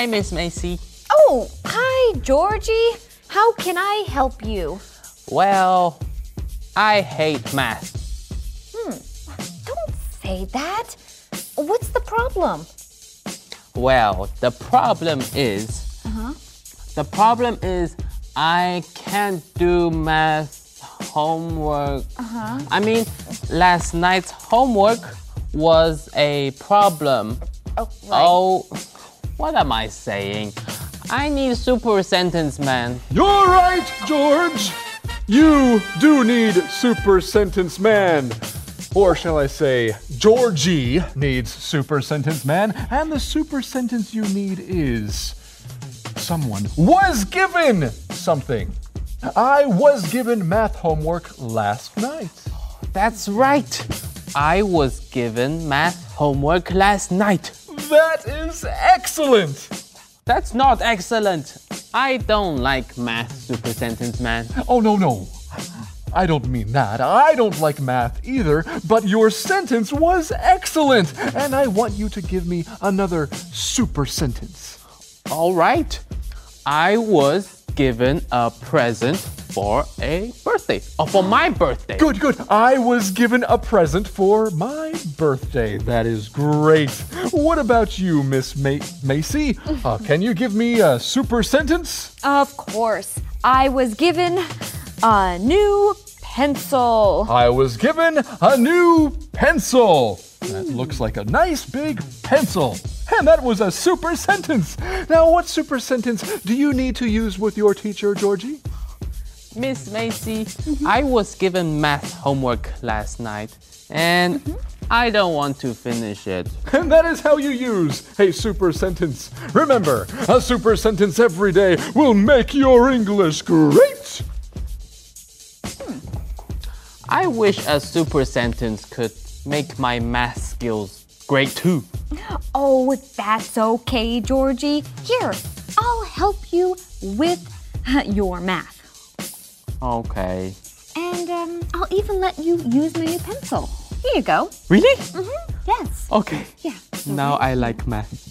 Hi, Miss Macy. Oh, hi, Georgie. How can I help you? Well, I hate math. Hmm, don't say that. What's the problem? Well, the problem is. Uh-huh. The problem is I can't do math homework. Uh-huh. I mean, last night's homework was a problem. Oh, Oh, what am I saying? I need super sentence, man. You're right, George. You do need Super Sentence Man. Or shall I say, Georgie needs Super Sentence Man, and the super sentence you need is someone was given something. I was given math homework last night. That's right. I was given math homework last night. That is excellent. That's not excellent. I don't like math, super sentence man. Oh, no, no. I don't mean that. I don't like math either, but your sentence was excellent, and I want you to give me another super sentence. All right. I was given a present for a birthday. Oh, for my birthday. Good, good. I was given a present for my birthday. That is great. What about you, Miss Ma- Macy? Uh, can you give me a super sentence? Of course. I was given a new pencil. I was given a new pencil. That looks like a nice big pencil. And that was a super sentence. Now, what super sentence do you need to use with your teacher, Georgie? Miss Macy, I was given math homework last night and I don't want to finish it. And that is how you use a super sentence. Remember, a super sentence every day will make your English great. Hmm. I wish a super sentence could make my math skills great too. Oh, that's okay, Georgie. Here, I'll help you with your math. Okay. And um, I'll even let you use my new pencil. Here you go. Really? Mm-hmm. Yes. Okay. Yeah. Now I like math.